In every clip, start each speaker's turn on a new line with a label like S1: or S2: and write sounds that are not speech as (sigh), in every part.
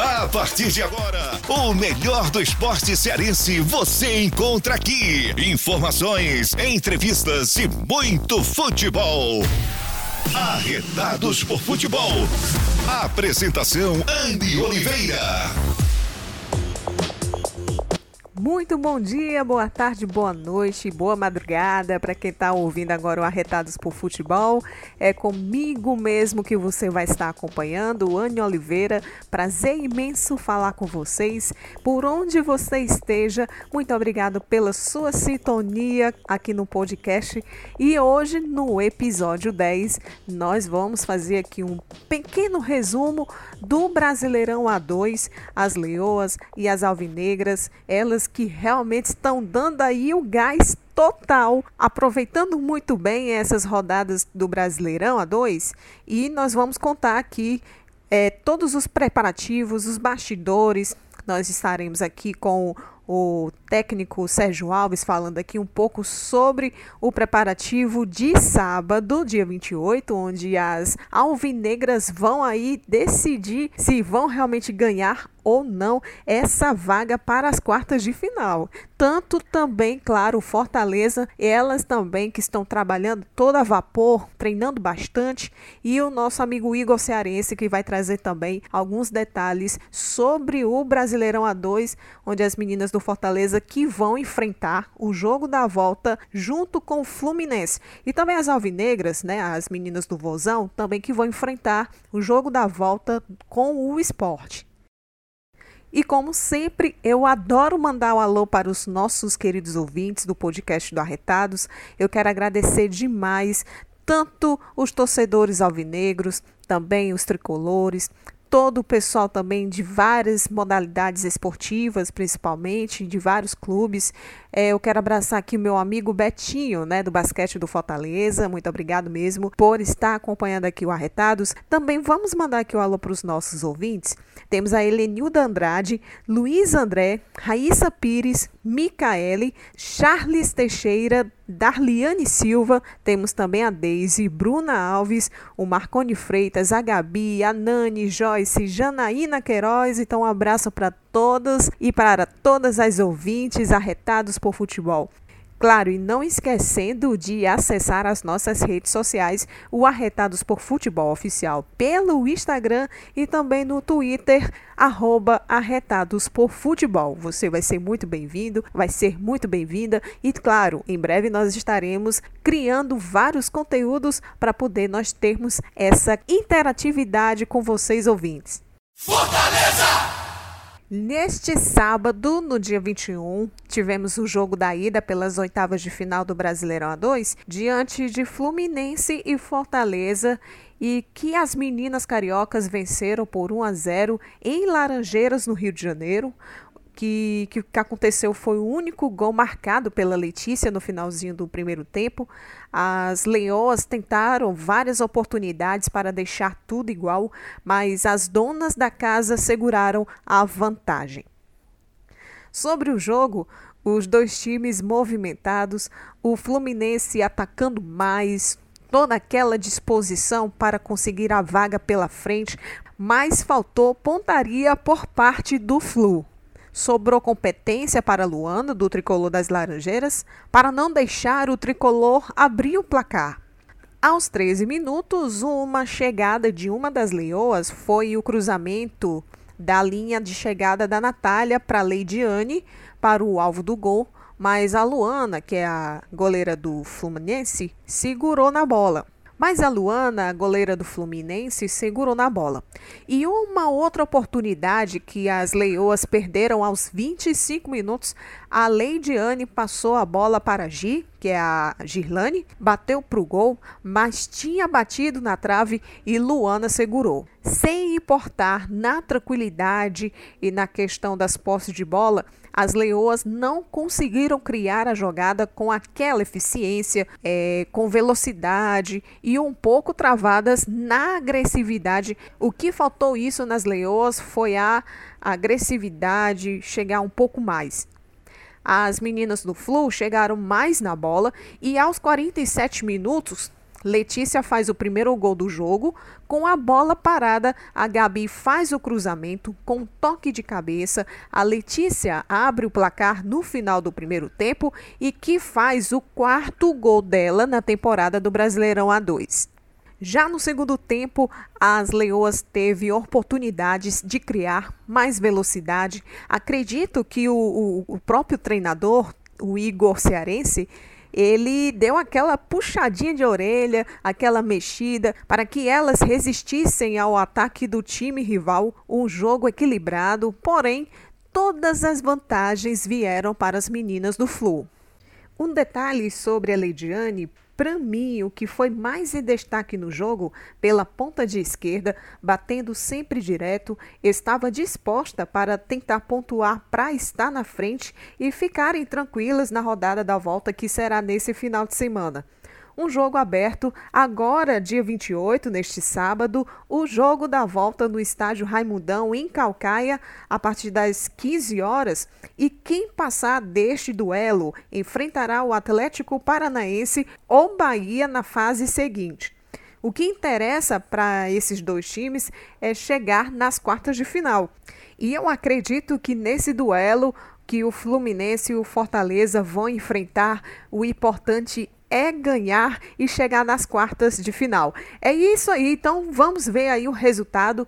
S1: A partir de agora, o melhor do esporte cearense você encontra aqui. Informações, entrevistas e muito futebol. Arretados por futebol. Apresentação Andy Oliveira.
S2: Muito bom dia, boa tarde, boa noite, boa madrugada para quem está ouvindo agora o Arretados por Futebol. É comigo mesmo que você vai estar acompanhando, Anne Oliveira. Prazer imenso falar com vocês. Por onde você esteja, muito obrigado pela sua sintonia aqui no podcast. E hoje, no episódio 10, nós vamos fazer aqui um pequeno resumo do Brasileirão A2, as Leoas e as Alvinegras, elas que realmente estão dando aí o gás total, aproveitando muito bem essas rodadas do Brasileirão A2 e nós vamos contar aqui é, todos os preparativos, os bastidores. Nós estaremos aqui com o técnico Sérgio Alves falando aqui um pouco sobre o preparativo de sábado, dia 28, onde as alvinegras vão aí decidir se vão realmente ganhar ou não essa vaga para as quartas de final. Tanto também, claro, Fortaleza, elas também que estão trabalhando todo a vapor, treinando bastante, e o nosso amigo Igor Cearense que vai trazer também alguns detalhes sobre o Brasileirão A2, onde as meninas do Fortaleza que vão enfrentar o jogo da volta junto com o Fluminense. E também as alvinegras, né, as meninas do Vozão, também que vão enfrentar o jogo da volta com o esporte. E como sempre, eu adoro mandar o um alô para os nossos queridos ouvintes do podcast do Arretados. Eu quero agradecer demais tanto os torcedores alvinegros, também os tricolores, todo o pessoal também de várias modalidades esportivas, principalmente, de vários clubes. É, eu quero abraçar aqui o meu amigo Betinho, né, do basquete do Fortaleza. Muito obrigado mesmo por estar acompanhando aqui o Arretados. Também vamos mandar aqui o um alô para os nossos ouvintes. Temos a Helenilda Andrade, Luiz André, Raíssa Pires, Micaele, Charles Teixeira, Darliane Silva, temos também a Deise, Bruna Alves, o Marcone Freitas, a Gabi, a Nani, Joyce, Janaína Queiroz. Então, um abraço para todos e para todas as ouvintes arretados por futebol. Claro, e não esquecendo de acessar as nossas redes sociais, o Arretados por Futebol Oficial, pelo Instagram e também no Twitter, arroba Arretados por Futebol. Você vai ser muito bem-vindo, vai ser muito bem-vinda e, claro, em breve nós estaremos criando vários conteúdos para poder nós termos essa interatividade com vocês ouvintes. Fortaleza! Neste sábado, no dia 21, tivemos o jogo da ida pelas oitavas de final do Brasileirão A2 diante de Fluminense e Fortaleza e que as meninas cariocas venceram por 1 a 0 em Laranjeiras, no Rio de Janeiro que, que, que aconteceu foi o único gol marcado pela Letícia no finalzinho do primeiro tempo. As Leoas tentaram várias oportunidades para deixar tudo igual, mas as donas da casa seguraram a vantagem. Sobre o jogo, os dois times movimentados, o Fluminense atacando mais, toda aquela disposição para conseguir a vaga pela frente, mas faltou pontaria por parte do Flu sobrou competência para Luana, do tricolor das Laranjeiras, para não deixar o tricolor abrir o placar. Aos 13 minutos, uma chegada de uma das leoas foi o cruzamento da linha de chegada da Natália para a Leidiane, para o alvo do gol, mas a Luana, que é a goleira do Fluminense, segurou na bola. Mas a Luana, goleira do Fluminense, segurou na bola. E uma outra oportunidade que as leoas perderam aos 25 minutos, a Leidiane passou a bola para Gi, que é a Girlane, bateu para o gol, mas tinha batido na trave e Luana segurou. Sem importar na tranquilidade e na questão das posses de bola, as leoas não conseguiram criar a jogada com aquela eficiência, é, com velocidade e um pouco travadas na agressividade. O que faltou isso nas leoas foi a agressividade, chegar um pouco mais. As meninas do Flu chegaram mais na bola e aos 47 minutos Letícia faz o primeiro gol do jogo. Com a bola parada, a Gabi faz o cruzamento com um toque de cabeça. A Letícia abre o placar no final do primeiro tempo e que faz o quarto gol dela na temporada do Brasileirão A2. Já no segundo tempo, as Leoas teve oportunidades de criar mais velocidade. Acredito que o, o, o próprio treinador, o Igor Cearense, ele deu aquela puxadinha de orelha, aquela mexida, para que elas resistissem ao ataque do time rival, um jogo equilibrado, porém, todas as vantagens vieram para as meninas do Flu. Um detalhe sobre a Leidiane para mim, o que foi mais em destaque no jogo, pela ponta de esquerda, batendo sempre direto, estava disposta para tentar pontuar para estar na frente e ficarem tranquilas na rodada da volta que será nesse final de semana um jogo aberto agora, dia 28, neste sábado, o jogo da volta no estádio Raimundão, em Calcaia, a partir das 15 horas. E quem passar deste duelo enfrentará o Atlético Paranaense ou Bahia na fase seguinte. O que interessa para esses dois times é chegar nas quartas de final. E eu acredito que nesse duelo que o Fluminense e o Fortaleza vão enfrentar, o importante é ganhar e chegar nas quartas de final. É isso aí, então vamos ver aí o resultado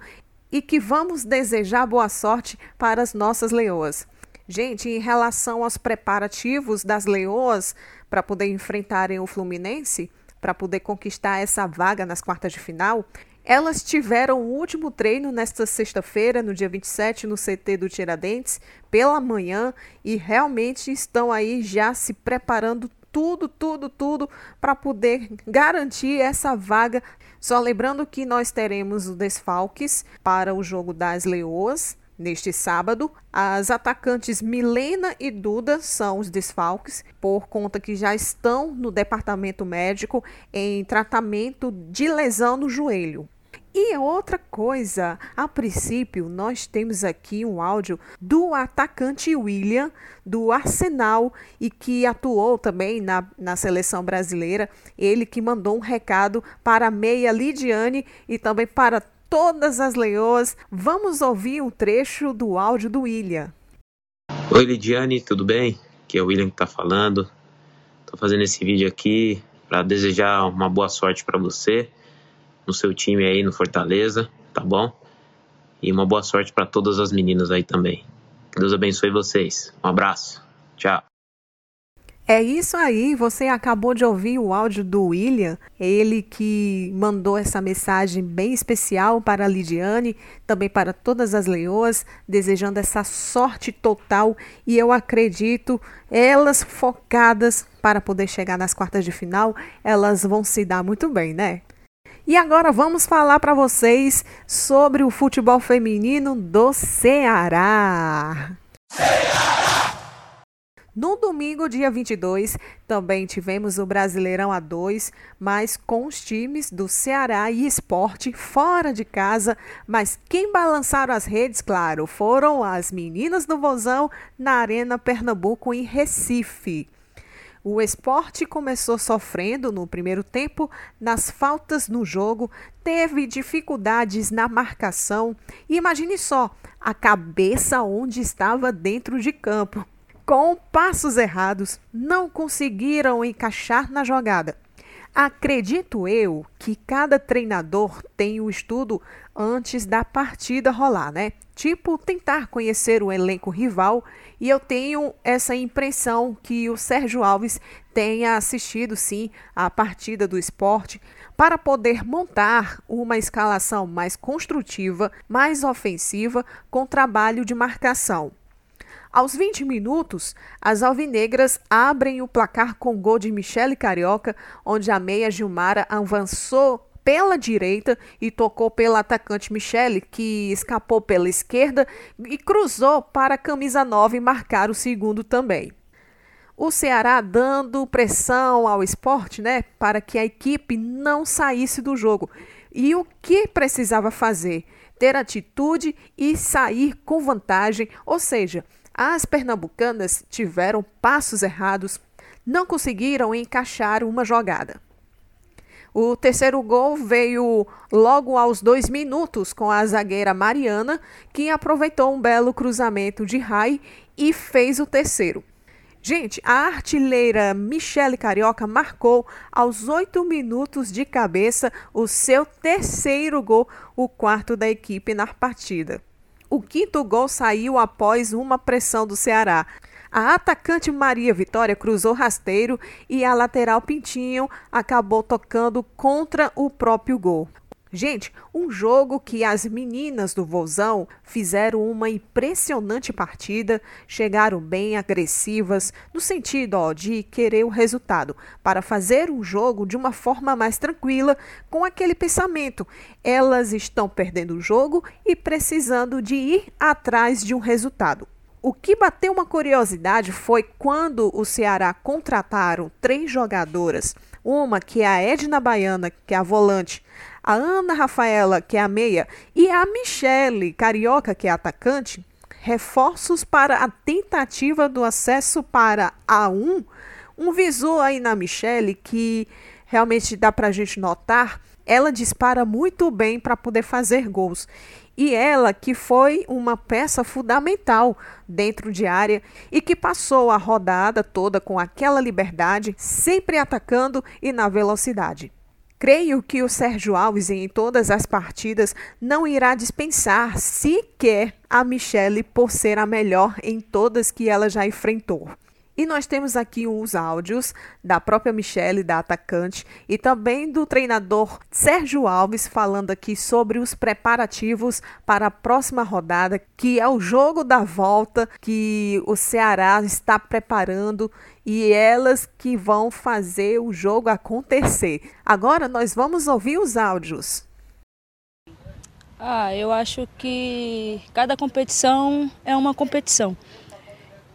S2: e que vamos desejar boa sorte para as nossas leoas. Gente, em relação aos preparativos das leoas para poder enfrentarem o Fluminense, para poder conquistar essa vaga nas quartas de final, elas tiveram o último treino nesta sexta-feira, no dia 27, no CT do Tiradentes, pela manhã, e realmente estão aí já se preparando tudo, tudo, tudo para poder garantir essa vaga. Só lembrando que nós teremos os desfalques para o jogo das Leoas neste sábado. As atacantes Milena e Duda são os desfalques, por conta que já estão no departamento médico em tratamento de lesão no joelho. E outra coisa, a princípio, nós temos aqui um áudio do atacante William, do Arsenal, e que atuou também na, na seleção brasileira. Ele que mandou um recado para a meia Lidiane e também para todas as leoas. Vamos ouvir um trecho do áudio do William.
S3: Oi, Lidiane, tudo bem? Aqui é o William que está falando. Estou fazendo esse vídeo aqui para desejar uma boa sorte para você no seu time aí no Fortaleza, tá bom? E uma boa sorte para todas as meninas aí também. Deus abençoe vocês. Um abraço. Tchau.
S2: É isso aí, você acabou de ouvir o áudio do William, ele que mandou essa mensagem bem especial para a Lidiane, também para todas as leoas, desejando essa sorte total e eu acredito, elas focadas para poder chegar nas quartas de final, elas vão se dar muito bem, né? E agora vamos falar para vocês sobre o futebol feminino do Ceará. No domingo, dia 22, também tivemos o Brasileirão A2, mas com os times do Ceará e Esporte fora de casa. Mas quem balançaram as redes, claro, foram as meninas do Vozão na Arena Pernambuco, em Recife. O esporte começou sofrendo no primeiro tempo nas faltas no jogo, teve dificuldades na marcação e imagine só a cabeça onde estava dentro de campo. Com passos errados, não conseguiram encaixar na jogada. Acredito eu que cada treinador tem o estudo antes da partida rolar, né? Tipo, tentar conhecer o elenco rival, e eu tenho essa impressão que o Sérgio Alves tenha assistido sim a partida do esporte para poder montar uma escalação mais construtiva, mais ofensiva, com trabalho de marcação. Aos 20 minutos, as alvinegras abrem o placar com gol de Michele Carioca, onde a meia Gilmara avançou pela direita e tocou pela atacante Michele, que escapou pela esquerda e cruzou para a camisa 9 marcar o segundo também. O Ceará dando pressão ao esporte, né, para que a equipe não saísse do jogo. E o que precisava fazer? Ter atitude e sair com vantagem, ou seja, as pernambucanas tiveram passos errados, não conseguiram encaixar uma jogada. O terceiro gol veio logo aos dois minutos com a zagueira Mariana, que aproveitou um belo cruzamento de Rai e fez o terceiro. Gente, a artilheira Michele Carioca marcou aos oito minutos de cabeça o seu terceiro gol, o quarto da equipe na partida. O quinto gol saiu após uma pressão do Ceará. A atacante Maria Vitória cruzou rasteiro e a lateral Pintinho acabou tocando contra o próprio gol. Gente, um jogo que as meninas do Vozão fizeram uma impressionante partida, chegaram bem agressivas, no sentido ó, de querer o resultado, para fazer um jogo de uma forma mais tranquila, com aquele pensamento: elas estão perdendo o jogo e precisando de ir atrás de um resultado. O que bateu uma curiosidade foi quando o Ceará contrataram três jogadoras, uma que é a Edna Baiana, que é a volante, a Ana Rafaela, que é a meia, e a Michele Carioca, que é a atacante, reforços para a tentativa do acesso para A1, um. Visor aí na Michele que realmente dá para a gente notar, ela dispara muito bem para poder fazer gols e ela que foi uma peça fundamental dentro de área e que passou a rodada toda com aquela liberdade, sempre atacando e na velocidade. Creio que o Sérgio Alves em todas as partidas não irá dispensar sequer a Michele por ser a melhor em todas que ela já enfrentou. E nós temos aqui uns áudios da própria Michele, da atacante, e também do treinador Sérgio Alves, falando aqui sobre os preparativos para a próxima rodada, que é o jogo da volta que o Ceará está preparando e elas que vão fazer o jogo acontecer. Agora nós vamos ouvir os áudios.
S4: Ah, eu acho que cada competição é uma competição.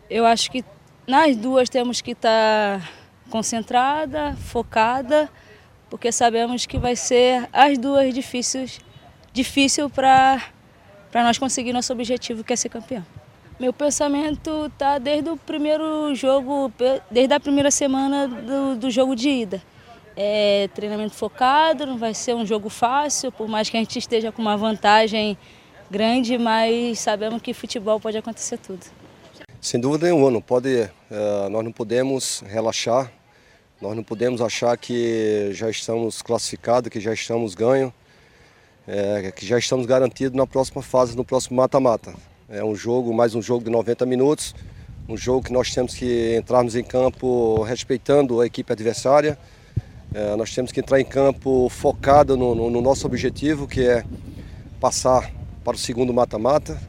S4: Eu acho que nas duas temos que estar tá concentrada, focada, porque sabemos que vai ser as duas difíceis, difícil para nós conseguir nosso objetivo, que é ser campeão. Meu pensamento está desde o primeiro jogo, desde a primeira semana do, do jogo de ida. É treinamento focado, não vai ser um jogo fácil, por mais que a gente esteja com uma vantagem grande, mas sabemos que futebol pode acontecer tudo.
S5: Sem dúvida nenhuma, não pode, uh, nós não podemos relaxar, nós não podemos achar que já estamos classificados, que já estamos ganhos, é, que já estamos garantidos na próxima fase, no próximo mata-mata. É um jogo, mais um jogo de 90 minutos, um jogo que nós temos que entrarmos em campo respeitando a equipe adversária, é, nós temos que entrar em campo focado no, no nosso objetivo, que é passar para o segundo mata-mata,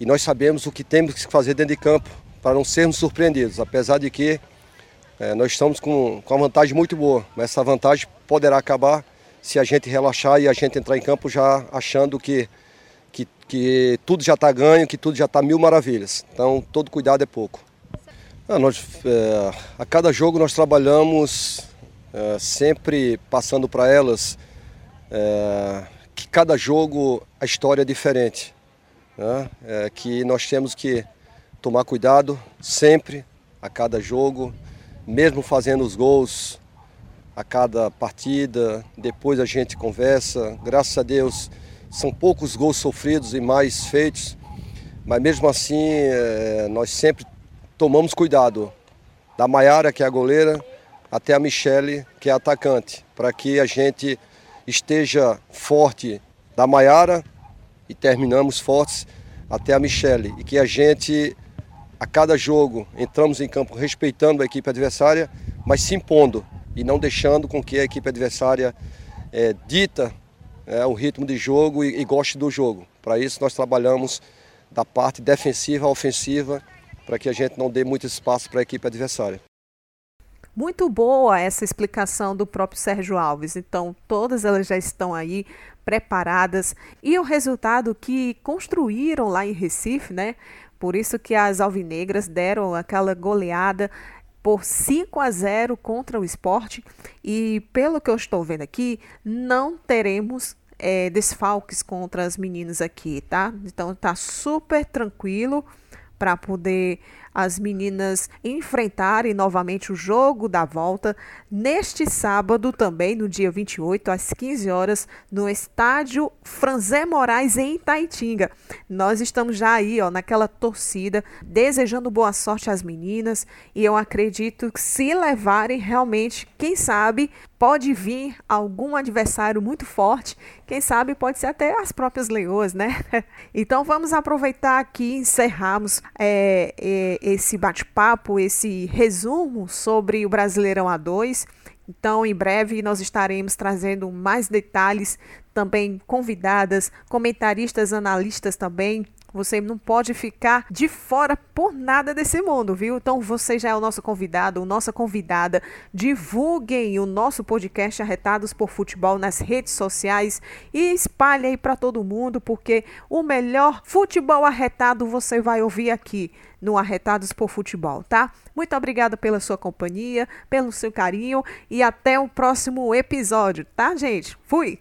S5: e nós sabemos o que temos que fazer dentro de campo para não sermos surpreendidos, apesar de que é, nós estamos com, com uma vantagem muito boa, mas essa vantagem poderá acabar se a gente relaxar e a gente entrar em campo já achando que, que, que tudo já está ganho, que tudo já está mil maravilhas. Então, todo cuidado é pouco. Ah, nós, é, a cada jogo nós trabalhamos é, sempre passando para elas é, que cada jogo a história é diferente né? é, que nós temos que tomar cuidado sempre, a cada jogo, mesmo fazendo os gols a cada partida, depois a gente conversa. Graças a Deus são poucos gols sofridos e mais feitos, mas mesmo assim é, nós sempre tomamos cuidado. Da Maiara, que é a goleira, até a Michele, que é a atacante, para que a gente esteja forte da Maiara e terminamos fortes até a Michele. E que a gente, a cada jogo, entramos em campo respeitando a equipe adversária, mas se impondo e não deixando com que a equipe adversária é, dita é, o ritmo de jogo e, e goste do jogo. Para isso nós trabalhamos da parte defensiva à ofensiva, para que a gente não dê muito espaço para a equipe adversária.
S2: Muito boa essa explicação do próprio Sérgio Alves. Então, todas elas já estão aí preparadas e o resultado que construíram lá em Recife, né? Por isso que as alvinegras deram aquela goleada por 5 a 0 contra o esporte e pelo que eu estou vendo aqui, não teremos é, desfalques contra as meninas aqui, tá? Então tá super tranquilo para poder as meninas enfrentarem novamente o jogo da volta neste sábado também, no dia 28, às 15 horas, no estádio Franzé Moraes em Itaitinga. Nós estamos já aí, ó, naquela torcida, desejando boa sorte às meninas e eu acredito que se levarem realmente, quem sabe, pode vir algum adversário muito forte, quem sabe pode ser até as próprias leoas, né? (laughs) Então vamos aproveitar aqui e encerrarmos é, é, esse bate-papo, esse resumo sobre o Brasileirão A2. Então, em breve, nós estaremos trazendo mais detalhes, também convidadas, comentaristas, analistas também, você não pode ficar de fora por nada desse mundo, viu? Então você já é o nosso convidado, ou nossa convidada. Divulguem o nosso podcast Arretados por Futebol nas redes sociais e espalhe aí para todo mundo, porque o melhor futebol arretado você vai ouvir aqui no Arretados por Futebol, tá? Muito obrigada pela sua companhia, pelo seu carinho e até o próximo episódio, tá, gente? Fui!